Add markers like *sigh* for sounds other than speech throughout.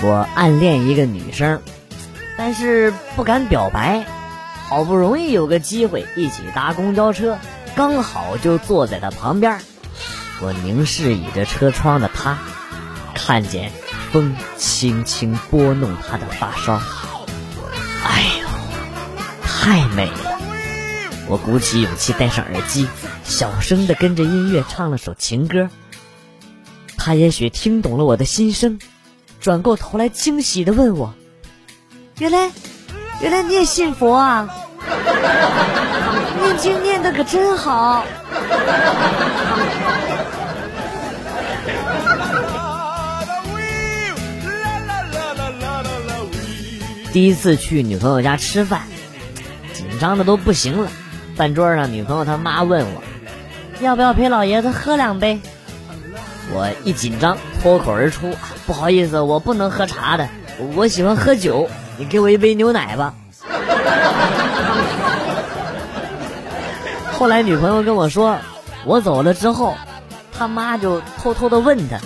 我暗恋一个女生，但是不敢表白。好不容易有个机会一起搭公交车，刚好就坐在她旁边。我凝视倚着车窗的她，看见风轻轻拨弄她的发梢。哎呦，太美了！我鼓起勇气戴上耳机，小声的跟着音乐唱了首情歌。她也许听懂了我的心声。转过头来，惊喜的问我：“原来，原来你也信佛啊？*laughs* 念经念的可真好。*laughs* ”第一次去女朋友家吃饭，紧张的都不行了。饭桌上，女朋友她妈问我：“要不要陪老爷子喝两杯？”我一紧张，脱口而出：“不好意思，我不能喝茶的，我喜欢喝酒。你给我一杯牛奶吧。*laughs* ”后来女朋友跟我说，我走了之后，他妈就偷偷的问他：“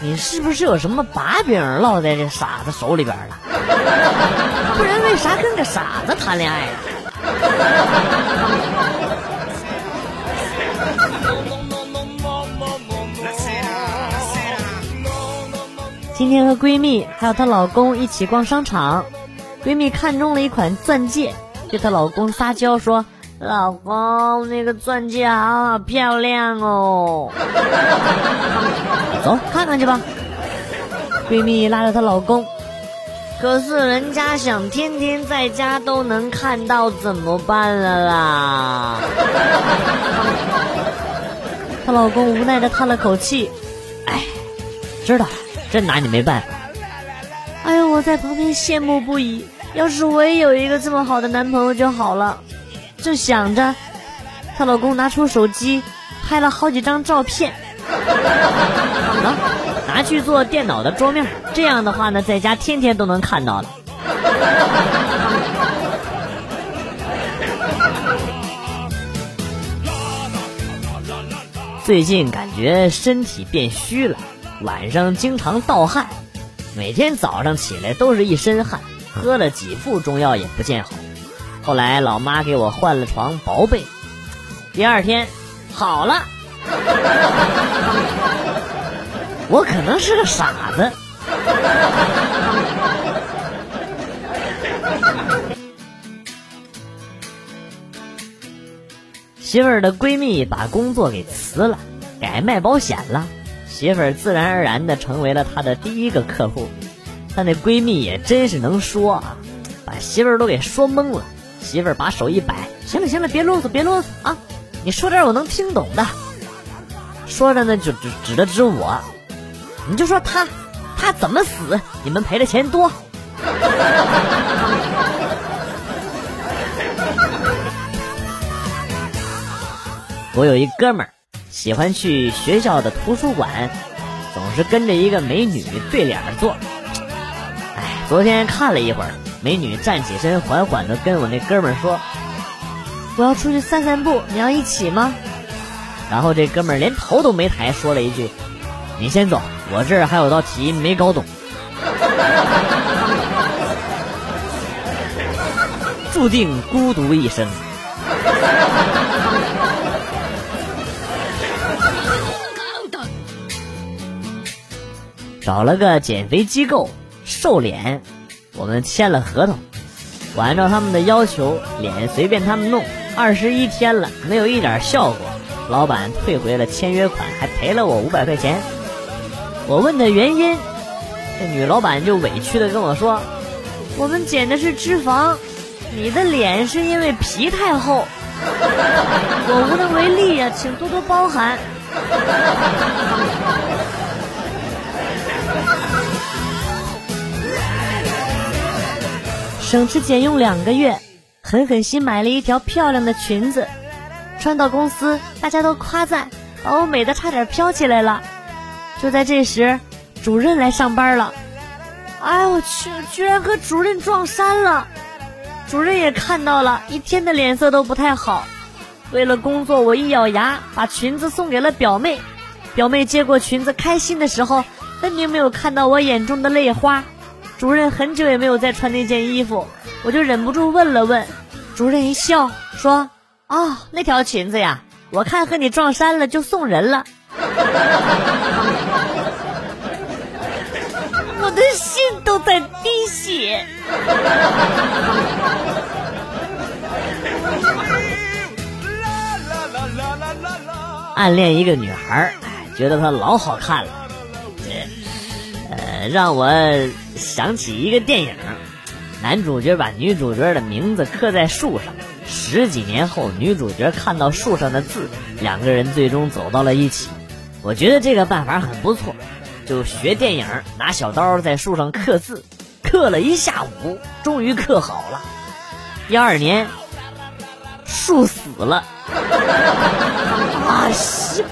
你是不是有什么把柄落在这傻子手里边了？*laughs* 不然为啥跟个傻子谈恋爱？” *laughs* 今天和闺蜜还有她老公一起逛商场，闺蜜看中了一款钻戒，对她老公撒娇说：“老公，那个钻戒好好漂亮哦。” *laughs* 走，看看去吧。闺蜜拉着她老公，可是人家想天天在家都能看到，怎么办了啦？*laughs* 她老公无奈的叹了口气：“哎，知道了。”真拿你没办法！哎呦，我在旁边羡慕不已。要是我也有一个这么好的男朋友就好了。正想着，她老公拿出手机拍了好几张照片，拿拿去做电脑的桌面。这样的话呢，在家天天都能看到了。最近感觉身体变虚了。晚上经常盗汗，每天早上起来都是一身汗，喝了几副中药也不见好。后来老妈给我换了床薄被，第二天好了。*laughs* 我可能是个傻子。媳妇儿的闺蜜把工作给辞了，改卖保险了。媳妇儿自然而然的成为了她的第一个客户，她那闺蜜也真是能说啊，把媳妇儿都给说懵了。媳妇儿把手一摆，行了行了，别啰嗦别啰嗦啊，你说点我能听懂的。说着呢，就指指着指我，你就说他他怎么死，你们赔的钱多。*laughs* 我有一哥们儿。喜欢去学校的图书馆，总是跟着一个美女对脸坐。哎，昨天看了一会儿，美女站起身，缓缓的跟我那哥们儿说：“我要出去散散步，你要一起吗？”然后这哥们儿连头都没抬，说了一句：“你先走，我这儿还有道题没搞懂。” *laughs* 注定孤独一生。找了个减肥机构瘦脸，我们签了合同，我按照他们的要求，脸随便他们弄，二十一天了没有一点效果，老板退回了签约款，还赔了我五百块钱。我问的原因，这女老板就委屈的跟我说：“我们减的是脂肪，你的脸是因为皮太厚，*laughs* 我无能为力呀，请多多包涵。”省吃俭用两个月，狠狠心买了一条漂亮的裙子，穿到公司，大家都夸赞，把我美的差点飘起来了。就在这时，主任来上班了。哎，我去，居然和主任撞衫了！主任也看到了，一天的脸色都不太好。为了工作，我一咬牙把裙子送给了表妹。表妹接过裙子，开心的时候，分明没有看到我眼中的泪花。主任很久也没有再穿那件衣服，我就忍不住问了问。主任一笑说：“哦，那条裙子呀，我看和你撞衫了，就送人了。*laughs* ”我的心都在滴血。*laughs* 暗恋一个女孩觉得她老好看了，呃，让我想起一个电影，男主角把女主角的名字刻在树上，十几年后，女主角看到树上的字，两个人最终走到了一起。我觉得这个办法很不错，就学电影，拿小刀在树上刻字，刻了一下午，终于刻好了。第二年，树死了。*laughs* 啊西！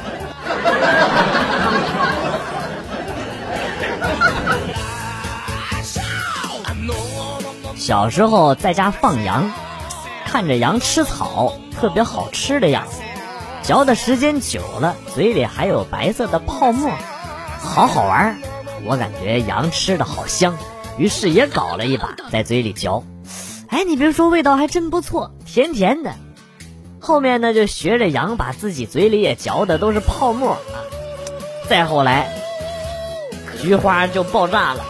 小时候在家放羊，看着羊吃草，特别好吃的样子。嚼的时间久了，嘴里还有白色的泡沫，好好玩。我感觉羊吃的好香，于是也搞了一把，在嘴里嚼。哎，你别说，味道还真不错，甜甜的。后面呢，就学着羊把自己嘴里也嚼的都是泡沫啊！再后来，菊花就爆炸了。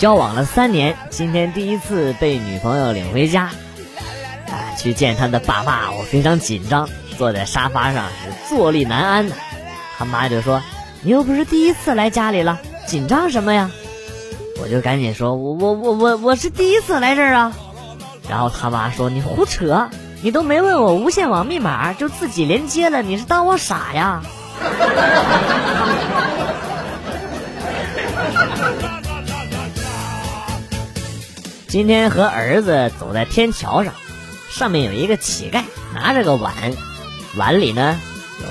交往了三年，今天第一次被女朋友领回家，啊，去见他的爸妈，我非常紧张，坐在沙发上是坐立难安的。他妈就说。你又不是第一次来家里了，紧张什么呀？我就赶紧说，我我我我我是第一次来这儿啊。然后他妈说你胡扯，你都没问我无线网密码就自己连接了，你是当我傻呀？*laughs* 今天和儿子走在天桥上，上面有一个乞丐拿着个碗，碗里呢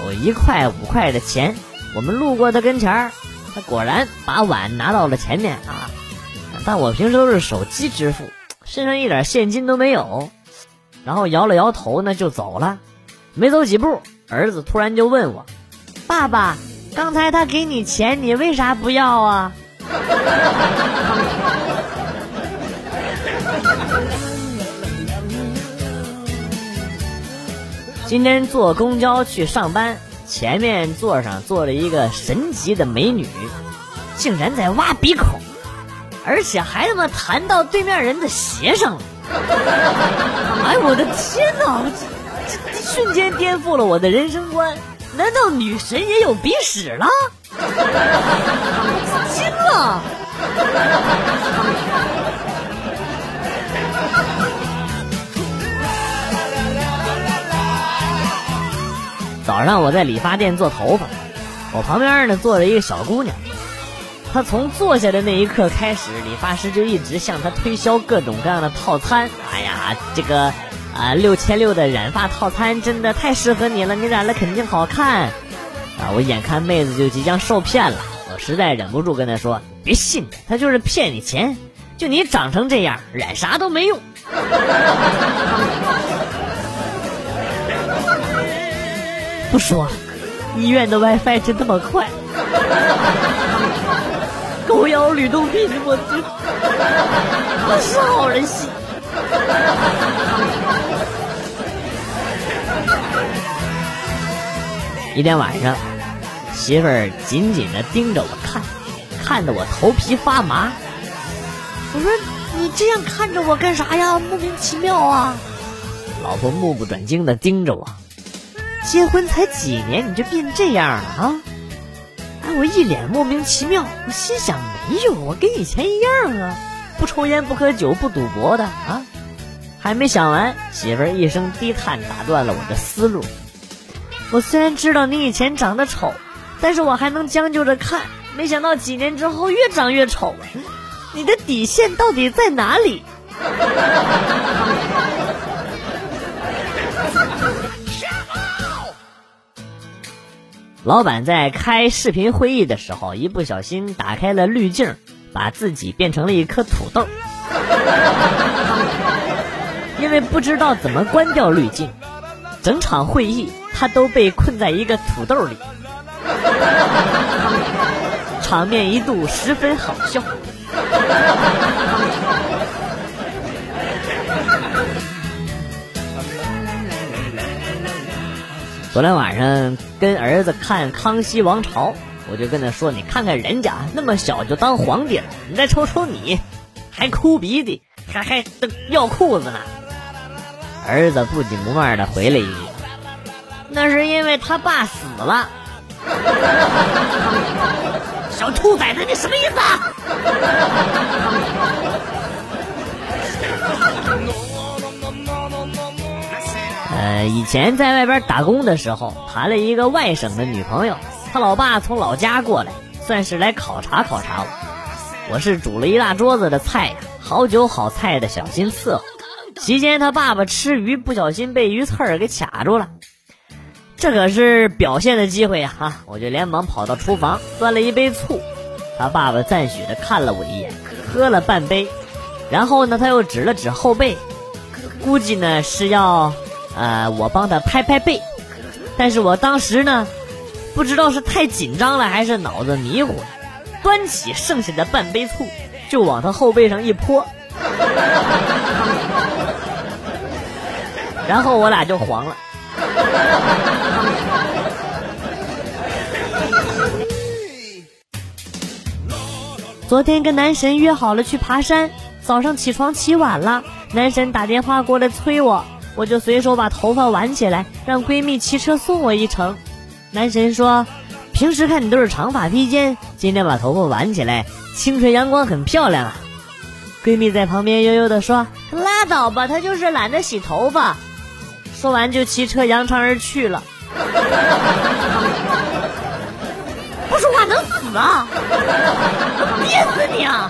有一块五块的钱。我们路过他跟前儿，他果然把碗拿到了前面啊！但我平时都是手机支付，身上一点现金都没有。然后摇了摇头呢，就走了。没走几步，儿子突然就问我：“爸爸，刚才他给你钱，你为啥不要啊？”今天坐公交去上班。前面座上坐着一个神级的美女，竟然在挖鼻孔，而且还他妈弹到对面人的鞋上了！哎，我的天哪！这瞬间颠覆了我的人生观。难道女神也有鼻屎了？惊了！早上我在理发店做头发，我旁边呢坐着一个小姑娘，她从坐下的那一刻开始，理发师就一直向她推销各种各样的套餐。哎呀，这个啊六千六的染发套餐真的太适合你了，你染了肯定好看。啊，我眼看妹子就即将受骗了，我实在忍不住跟她说：“别信她，她就是骗你钱。就你长成这样，染啥都没用。”不说，医院的 WiFi 真他妈快！狗咬吕洞宾，我真我是好人心。一天晚上，媳妇儿紧紧的盯着我看，看得我头皮发麻。我说：“你这样看着我干啥呀？莫名其妙啊！”老婆目不转睛的盯着我。结婚才几年你就变这样了啊！哎，我一脸莫名其妙，我心想没有，我跟以前一样啊，不抽烟不喝酒不赌博的啊！还没想完，媳妇儿一声低叹打断了我的思路。我虽然知道你以前长得丑，但是我还能将就着看，没想到几年之后越长越丑，你的底线到底在哪里？老板在开视频会议的时候，一不小心打开了滤镜，把自己变成了一颗土豆。*laughs* 因为不知道怎么关掉滤镜，整场会议他都被困在一个土豆里，场面一度十分好笑。昨天晚上跟儿子看《康熙王朝》，我就跟他说：“你看看人家那么小就当皇帝了，你再瞅瞅你，还哭鼻涕，还还尿裤子呢。”儿子不紧不慢的回了一句：“那是因为他爸死了。*laughs* ”小兔崽子，你什么意思啊？呃，以前在外边打工的时候，谈了一个外省的女朋友，他老爸从老家过来，算是来考察考察我。我是煮了一大桌子的菜呀，好酒好菜的小心伺候。期间他爸爸吃鱼不小心被鱼刺儿给卡住了，这可是表现的机会呀！哈，我就连忙跑到厨房端了一杯醋。他爸爸赞许的看了我一眼，喝了半杯，然后呢，他又指了指后背，估计呢是要。呃，我帮他拍拍背，但是我当时呢，不知道是太紧张了还是脑子迷糊，端起剩下的半杯醋就往他后背上一泼，*laughs* 然后我俩就黄了。昨天跟男神约好了去爬山，早上起床起晚了，男神打电话过来催我。我就随手把头发挽起来，让闺蜜骑车送我一程。男神说：“平时看你都是长发披肩，今天把头发挽起来，清纯阳光，很漂亮啊。”闺蜜在旁边悠悠地说：“拉倒吧，她就是懒得洗头发。”说完就骑车扬长而去了。不说话能死啊！憋死你啊！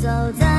走在